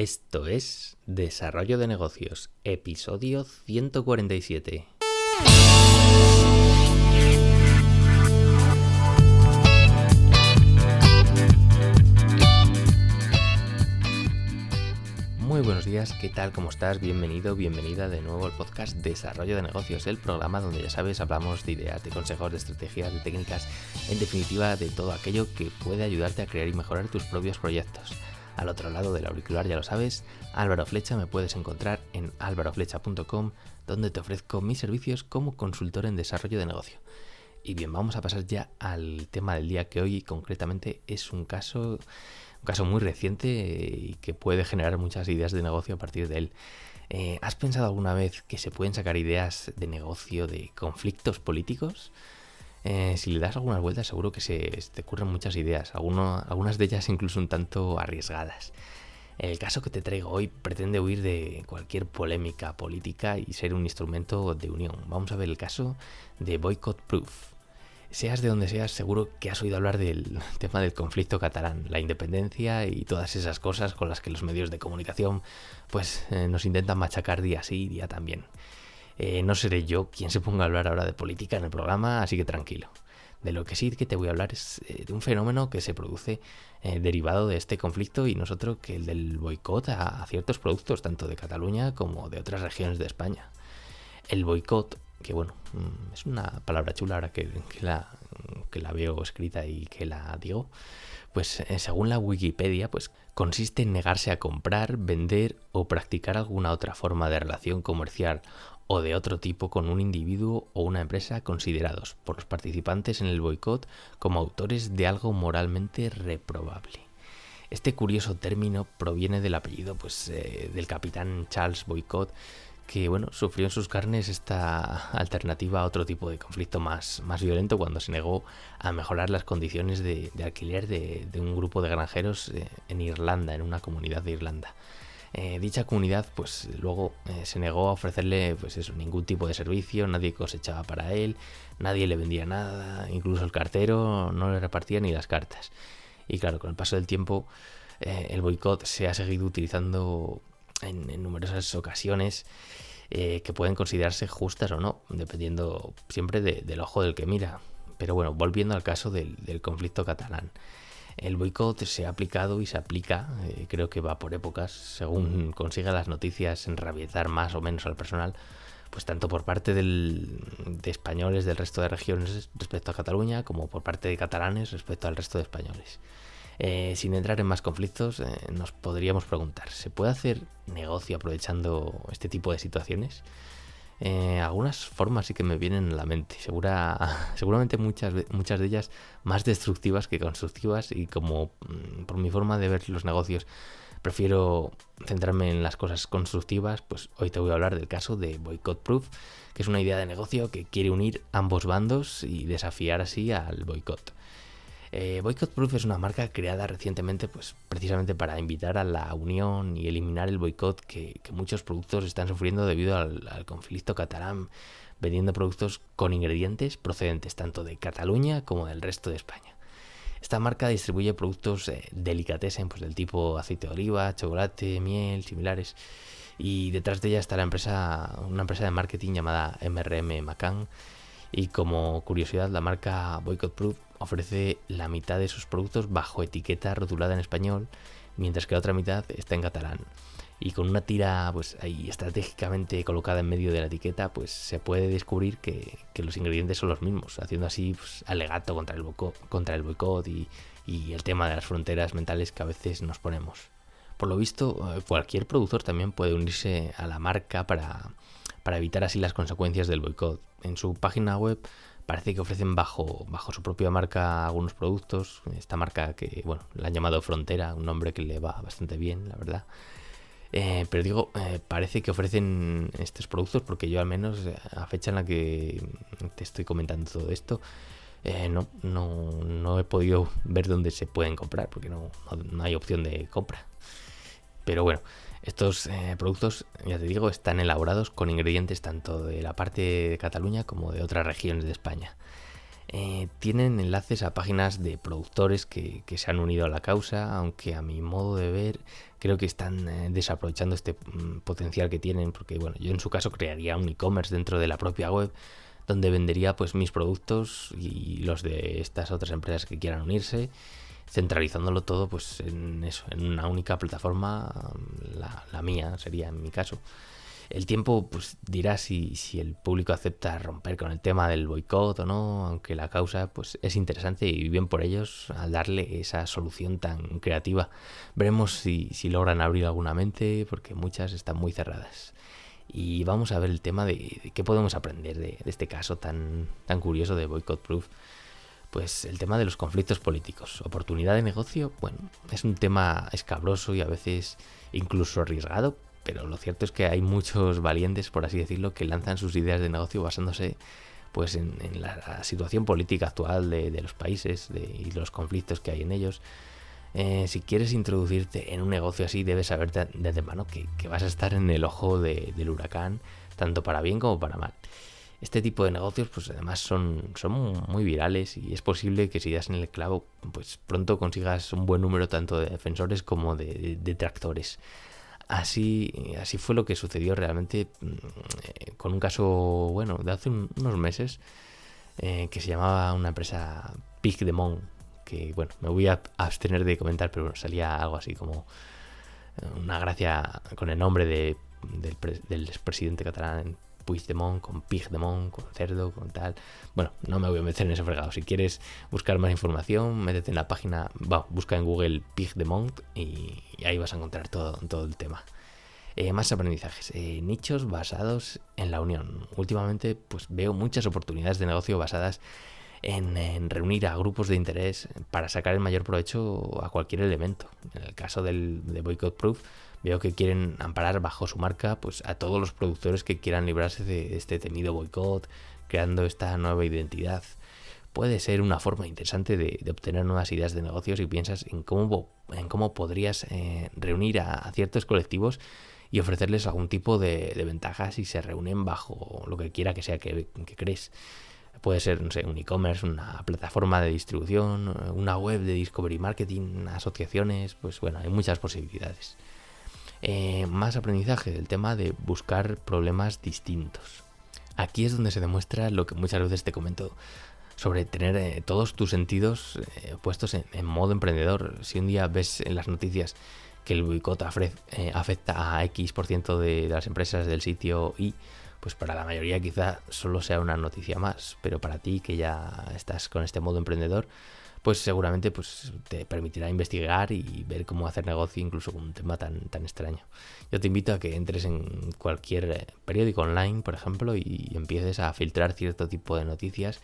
Esto es Desarrollo de Negocios, episodio 147. Muy buenos días, ¿qué tal? ¿Cómo estás? Bienvenido, bienvenida de nuevo al podcast Desarrollo de Negocios, el programa donde ya sabes, hablamos de ideas, de consejos, de estrategias, de técnicas, en definitiva de todo aquello que puede ayudarte a crear y mejorar tus propios proyectos. Al otro lado del auricular, ya lo sabes, Álvaro Flecha me puedes encontrar en álvaroflecha.com, donde te ofrezco mis servicios como consultor en desarrollo de negocio. Y bien, vamos a pasar ya al tema del día que hoy concretamente es un caso un caso muy reciente y que puede generar muchas ideas de negocio a partir de él. Eh, ¿Has pensado alguna vez que se pueden sacar ideas de negocio de conflictos políticos? Eh, si le das algunas vueltas seguro que se, te ocurren muchas ideas, algunas de ellas incluso un tanto arriesgadas. El caso que te traigo hoy pretende huir de cualquier polémica política y ser un instrumento de unión. Vamos a ver el caso de Boycott Proof. Seas de donde seas, seguro que has oído hablar del tema del conflicto catalán, la independencia y todas esas cosas con las que los medios de comunicación pues eh, nos intentan machacar día sí y día también. Eh, no seré yo quien se ponga a hablar ahora de política en el programa, así que tranquilo. De lo que sí que te voy a hablar es eh, de un fenómeno que se produce derivado de este conflicto y nosotros que el del boicot a, ciertos productos, tanto de Cataluña como de otras regiones de España. El boicot que bueno, mm, es una palabra chula ahora que, la, que la veo escrita y que la digo, pues eh, según la Wikipedia, pues consiste en negarse a comprar, vender o practicar alguna otra forma de relación comercial o de otro tipo con un individuo o una empresa considerados por los participantes en el boicot como autores de algo moralmente reprobable. Este curioso término proviene del apellido pues, eh, del capitán Charles Boycott, que bueno, sufrió en sus carnes esta alternativa a otro tipo de conflicto más, más violento cuando se negó a mejorar las condiciones de, alquiler de, un grupo de granjeros eh, en Irlanda, en una comunidad de Irlanda. Eh, dicha comunidad pues luego eh, se negó a ofrecerle pues eso, ningún tipo de servicio, nadie cosechaba para él, nadie le vendía nada, incluso el cartero no le repartía ni las cartas. Y claro, con el paso del tiempo el boicot se ha seguido utilizando en, numerosas ocasiones eh, que pueden considerarse justas o no, dependiendo siempre del ojo del que mira. Pero bueno, volviendo al caso del, conflicto catalán. El boicot se ha aplicado y se aplica, eh, creo que va por épocas, según consiga las noticias enrabietar más o menos al personal, pues tanto por parte de españoles del resto de regiones respecto a Cataluña, como por parte de catalanes respecto al resto de españoles. Eh, sin entrar en más conflictos, eh, nos podríamos preguntar, ¿se puede hacer negocio aprovechando este tipo de situaciones? Eh, algunas formas sí que me vienen a la mente, Segura, seguramente muchas, muchas de ellas más destructivas que constructivas y como mm, por mi forma de ver los negocios prefiero centrarme en las cosas constructivas, pues hoy te voy a hablar del caso de Boycott Proof, que es una idea de negocio que quiere unir ambos bandos y desafiar así al boicot. Eh, Boycott Proof es una marca creada recientemente pues, precisamente para invitar a la unión y eliminar el boicot que, muchos productos están sufriendo debido al, conflicto catalán, vendiendo productos con ingredientes procedentes tanto de Cataluña como del resto de España. Esta marca distribuye productos eh, delicatessen pues, del tipo aceite de oliva, chocolate, miel, similares. Y detrás de ella está la empresa, una empresa de marketing llamada MRM Macan. Y como curiosidad, la marca Boycott Proof ofrece la mitad de sus productos bajo etiqueta rotulada en español, mientras que la otra mitad está en catalán. Y con una tira pues ahí estratégicamente colocada en medio de la etiqueta, pues se puede descubrir que, los ingredientes son los mismos, haciendo así pues, alegato contra el, contra el boicot y, y el tema de las fronteras mentales que a veces nos ponemos. Por lo visto, eh, cualquier productor también puede unirse a la marca para, para evitar así las consecuencias del boicot. En su página web parece que ofrecen bajo, bajo su propia marca algunos productos. Esta marca que, bueno, la han llamado Frontera, un nombre que le va bastante bien, la verdad. Eh, pero digo, eh, parece que ofrecen estos productos porque yo al menos eh, a fecha en la que te estoy comentando todo esto, no, no, no, he podido ver dónde se pueden comprar porque no, no hay opción de compra. Pero bueno, estos eh, productos, ya te digo, están elaborados con ingredientes tanto de la parte de Cataluña como de otras regiones de España. Eh, tienen enlaces a páginas de productores que, se han unido a la causa, aunque a mi modo de ver creo que están eh, desaprovechando este mm, potencial que tienen, porque bueno, yo en su caso crearía un e-commerce dentro de la propia web donde vendería pues mis productos y los de estas otras empresas que quieran unirse, centralizándolo todo pues en eso, en una única plataforma, la, mía sería en mi caso. El tiempo pues dirá si, si el público acepta romper con el tema del boicot o no, aunque la causa pues es interesante y bien por ellos al darle esa solución tan creativa. Veremos si, si logran abrir alguna mente porque muchas están muy cerradas. Y vamos a ver el tema de, qué podemos aprender de, de, este caso tan, tan curioso de Boycott Proof. Pues el tema de los conflictos políticos. Oportunidad de negocio, bueno, es un tema escabroso y a veces incluso arriesgado, pero lo cierto es que hay muchos valientes, por así decirlo, que lanzan sus ideas de negocio basándose pues en, la, situación política actual de, los países y los conflictos que hay en ellos. Eh, si quieres introducirte en un negocio así, debes saber de, antemano que, vas a estar en el ojo del huracán, tanto para bien como para mal. Este tipo de negocios, pues además son, son muy virales y es posible que si das en el clavo, pues pronto consigas un buen número tanto de defensores como de detractores. Así, así fue lo que sucedió realmente mm, con un caso, bueno, de hace unos meses, eh, que se llamaba una empresa Pig Demon, que, bueno, me voy a abstener de comentar, pero salía algo así como eh, una gracia con el nombre de, del, del expresidente catalán Puigdemont, con Pigdemont, con cerdo, con tal. Bueno, no me voy a meter en ese fregado. Si quieres buscar más información, métete en la página, va, busca en Google Pigdemont y, y ahí vas a encontrar todo, todo el tema. Eh, más aprendizajes. Eh, nichos basados en la unión. Últimamente, pues veo muchas oportunidades de negocio basadas en, reunir a grupos de interés para sacar el mayor provecho a cualquier elemento. En el caso del, de Boycott Proof, veo que quieren amparar bajo su marca pues a todos los productores que quieran librarse de este temido boicot, creando esta nueva identidad. Puede ser una forma interesante de, obtener nuevas ideas de negocios y piensas en cómo, en cómo podrías eh, reunir a, ciertos colectivos y ofrecerles algún tipo de, ventajas si se reúnen bajo lo que quiera que sea que crees. Puede ser, no sé, un e-commerce, una plataforma de distribución, una web de discovery marketing, asociaciones, pues bueno, hay muchas posibilidades. Eh, más aprendizaje del tema de buscar problemas distintos. Aquí es donde se demuestra lo que muchas veces te comento sobre tener eh, todos tus sentidos eh, puestos en, modo emprendedor. Si un día ves en las noticias que el boicot afecta a X por ciento de las empresas del sitio Y, pues para la mayoría quizá solo sea una noticia más, pero para ti que ya estás con este modo emprendedor, pues seguramente pues, te permitirá investigar y ver cómo hacer negocio incluso con un tema tan, tan extraño. Yo te invito a que entres en cualquier eh, periódico online, por ejemplo, y empieces a filtrar cierto tipo de noticias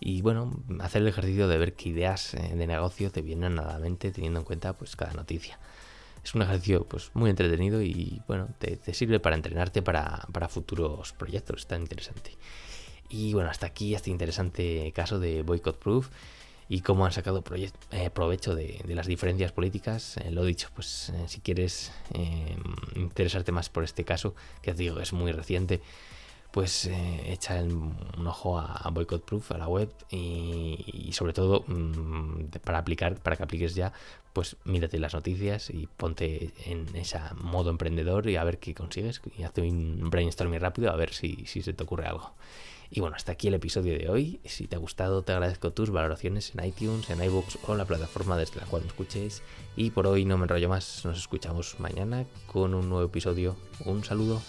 y bueno, hacer el ejercicio de ver qué ideas eh, de negocio te vienen a la mente teniendo en cuenta pues cada noticia. Es un ejercicio pues muy entretenido y bueno, te, sirve para entrenarte para, para futuros proyectos, tan interesante. Y bueno, hasta aquí este interesante caso de Boycott Proof y cómo han sacado eh, provecho de, las diferencias políticas. Eh, lo dicho, pues eh, si quieres interesarte más por este caso, que os digo, es muy reciente, pues echa un ojo a, Boycott Proof, a la web y, sobre todo mm, para aplicar, para que apliques ya, pues mírate las noticias y ponte en ese modo emprendedor y a ver qué consigues y hazte un brainstorming rápido a ver si, se te ocurre algo. Y bueno, hasta aquí el episodio de hoy. Si te ha gustado, te agradezco tus valoraciones en iTunes, en iBooks o la plataforma desde la cual me escuches. Y por hoy no me enrollo más, nos escuchamos mañana con un nuevo episodio. Un saludo.